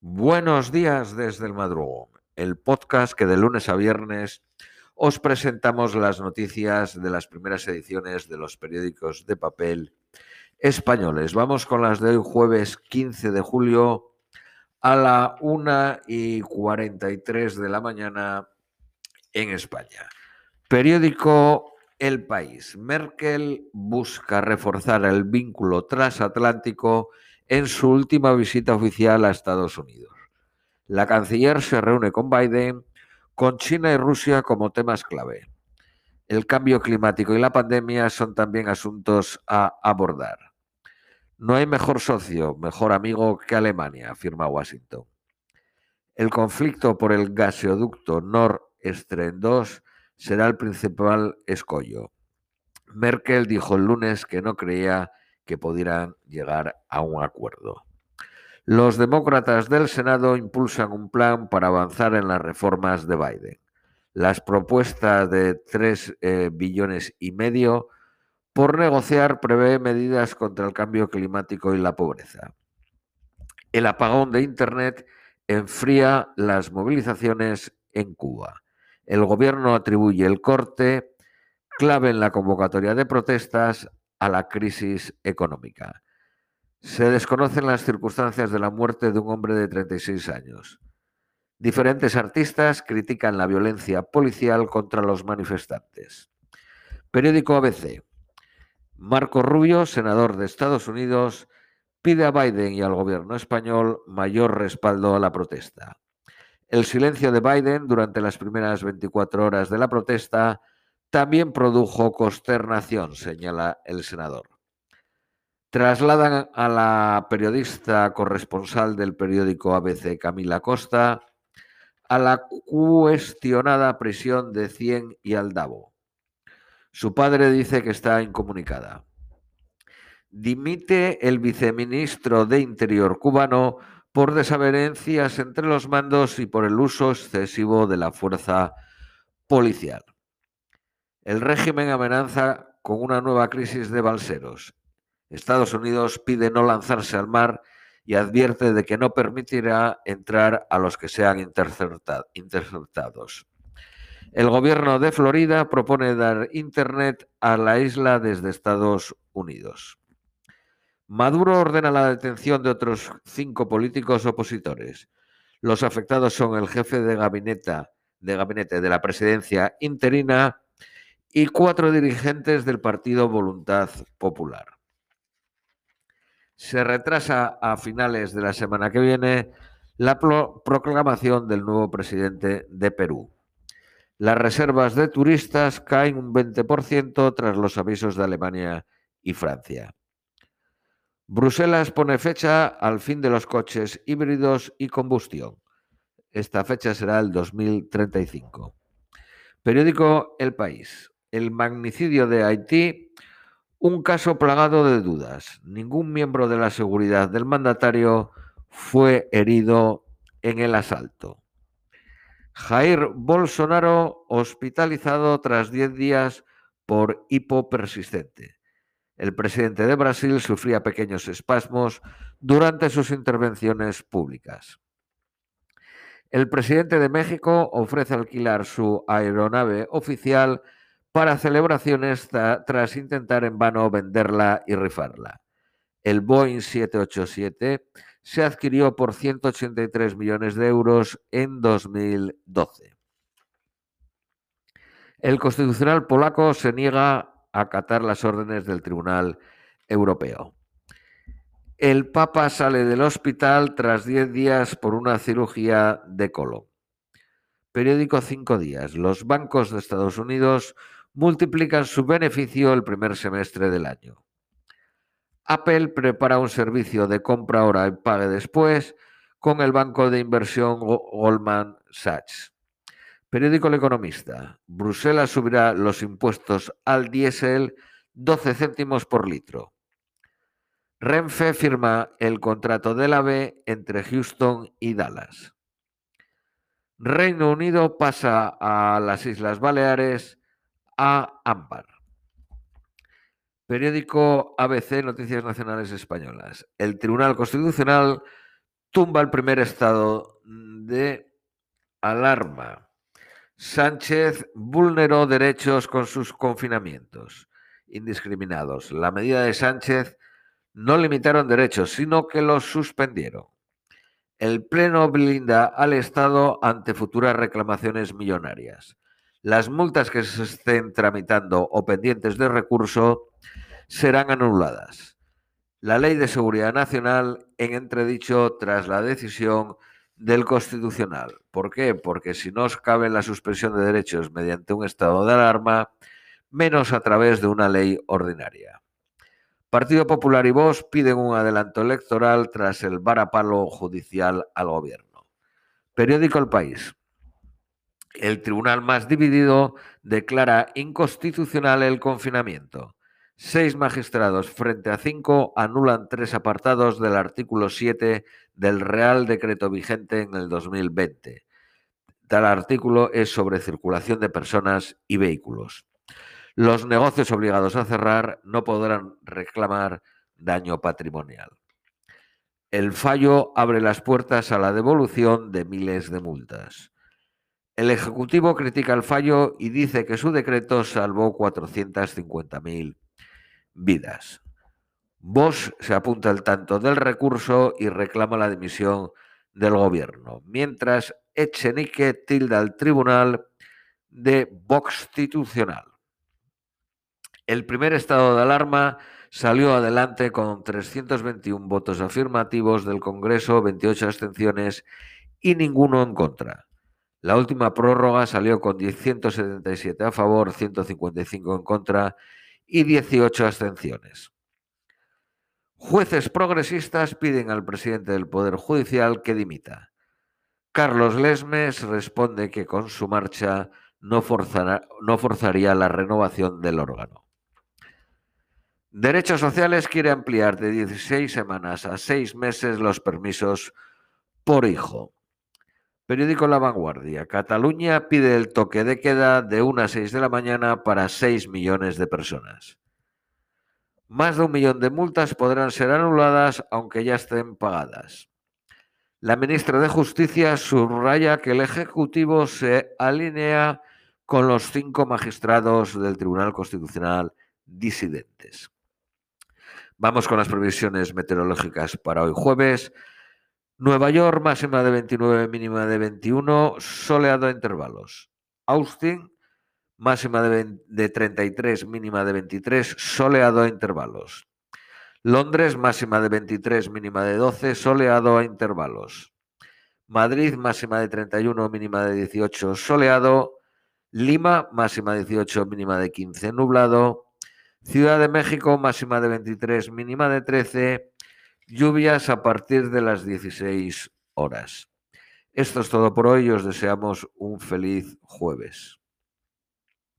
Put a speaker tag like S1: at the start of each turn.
S1: Buenos días desde el madrugón, el podcast que de lunes a viernes os presentamos las noticias de las primeras ediciones de los periódicos de papel españoles. Vamos con las de hoy jueves 15 de julio a la 1 y 43 de la mañana en España. Periódico El País. Merkel busca reforzar el vínculo transatlántico en su última visita oficial a Estados Unidos. La canciller se reúne con Biden con China y Rusia como temas clave. El cambio climático y la pandemia son también asuntos a abordar. No hay mejor socio, mejor amigo que Alemania, afirma Washington. El conflicto por el gaseoducto Nord Stream 2 será el principal escollo. Merkel dijo el lunes que no creía que pudieran llegar a un acuerdo. Los demócratas del Senado impulsan un plan para avanzar en las reformas de Biden. Las propuestas de 3 eh, billones y medio por negociar prevé medidas contra el cambio climático y la pobreza. El apagón de Internet enfría las movilizaciones en Cuba. El gobierno atribuye el corte clave en la convocatoria de protestas a la crisis económica. Se desconocen las circunstancias de la muerte de un hombre de 36 años. Diferentes artistas critican la violencia policial contra los manifestantes. Periódico ABC. Marco Rubio, senador de Estados Unidos, pide a Biden y al gobierno español mayor respaldo a la protesta. El silencio de Biden durante las primeras 24 horas de la protesta también produjo consternación, señala el senador. Trasladan a la periodista corresponsal del periódico ABC, Camila Costa, a la cuestionada prisión de Cien y Aldabo. Su padre dice que está incomunicada. Dimite el viceministro de Interior cubano por desavenencias entre los mandos y por el uso excesivo de la fuerza policial. El régimen amenaza con una nueva crisis de balseros. Estados Unidos pide no lanzarse al mar y advierte de que no permitirá entrar a los que sean interceptados. El gobierno de Florida propone dar Internet a la isla desde Estados Unidos. Maduro ordena la detención de otros cinco políticos opositores. Los afectados son el jefe de gabinete de, gabinete de la presidencia interina, y cuatro dirigentes del partido Voluntad Popular. Se retrasa a finales de la semana que viene la proclamación del nuevo presidente de Perú. Las reservas de turistas caen un 20% tras los avisos de Alemania y Francia. Bruselas pone fecha al fin de los coches híbridos y combustión. Esta fecha será el 2035. Periódico El País el magnicidio de Haití, un caso plagado de dudas. Ningún miembro de la seguridad del mandatario fue herido en el asalto. Jair Bolsonaro hospitalizado tras 10 días por hipo persistente. El presidente de Brasil sufría pequeños espasmos durante sus intervenciones públicas. El presidente de México ofrece alquilar su aeronave oficial para celebraciones tras intentar en vano venderla y rifarla. El Boeing 787 se adquirió por 183 millones de euros en 2012. El constitucional polaco se niega a acatar las órdenes del Tribunal Europeo. El Papa sale del hospital tras 10 días por una cirugía de colon. Periódico Cinco Días. Los bancos de Estados Unidos multiplican su beneficio el primer semestre del año. Apple prepara un servicio de compra ahora y pague después con el banco de inversión Goldman Sachs. Periódico El Economista. Bruselas subirá los impuestos al diésel 12 céntimos por litro. Renfe firma el contrato del AVE entre Houston y Dallas. Reino Unido pasa a las Islas Baleares a Ámbar. Periódico ABC Noticias Nacionales Españolas. El Tribunal Constitucional tumba el primer estado de alarma. Sánchez vulneró derechos con sus confinamientos indiscriminados. La medida de Sánchez no limitaron derechos, sino que los suspendieron. El Pleno blinda al Estado ante futuras reclamaciones millonarias. Las multas que se estén tramitando o pendientes de recurso serán anuladas. La Ley de Seguridad Nacional en entredicho tras la decisión del Constitucional. ¿Por qué? Porque si no os cabe la suspensión de derechos mediante un estado de alarma, menos a través de una ley ordinaria. Partido Popular y Vox piden un adelanto electoral tras el varapalo judicial al gobierno. Periódico El País. El tribunal más dividido declara inconstitucional el confinamiento. Seis magistrados frente a cinco anulan tres apartados del artículo 7 del Real Decreto vigente en el 2020. Tal artículo es sobre circulación de personas y vehículos. Los negocios obligados a cerrar no podrán reclamar daño patrimonial. El fallo abre las puertas a la devolución de miles de multas. El Ejecutivo critica el fallo y dice que su decreto salvó 450.000 vidas. Bosch se apunta al tanto del recurso y reclama la dimisión del gobierno, mientras Echenique tilda al tribunal de constitucional. El primer estado de alarma salió adelante con 321 votos afirmativos del Congreso, 28 abstenciones y ninguno en contra. La última prórroga salió con 177 a favor, 155 en contra y 18 abstenciones. Jueces progresistas piden al presidente del Poder Judicial que dimita. Carlos Lesmes responde que con su marcha no, forzaría la renovación del órgano. Derechos Sociales quiere ampliar de 16 semanas a 6 meses los permisos por hijo. Periódico La Vanguardia. Cataluña pide el toque de queda de 1 a 6 de la mañana para 6 millones de personas. Más de un millón de multas podrán ser anuladas aunque ya estén pagadas. La ministra de Justicia subraya que el Ejecutivo se alinea con los cinco magistrados del Tribunal Constitucional disidentes. Vamos con las previsiones meteorológicas para hoy jueves. Nueva York, máxima de 29, mínima de 21, soleado a intervalos. Austin, máxima de, de 33, mínima de 23, soleado a intervalos. Londres, máxima de 23, mínima de 12, soleado a intervalos. Madrid, máxima de 31, mínima de 18, soleado. Lima, máxima de 18, mínima de 15, nublado. Ciudad de México, máxima de 23, mínima de 13. Lluvias a partir de las 16 horas. Esto es todo por hoy os deseamos un feliz jueves.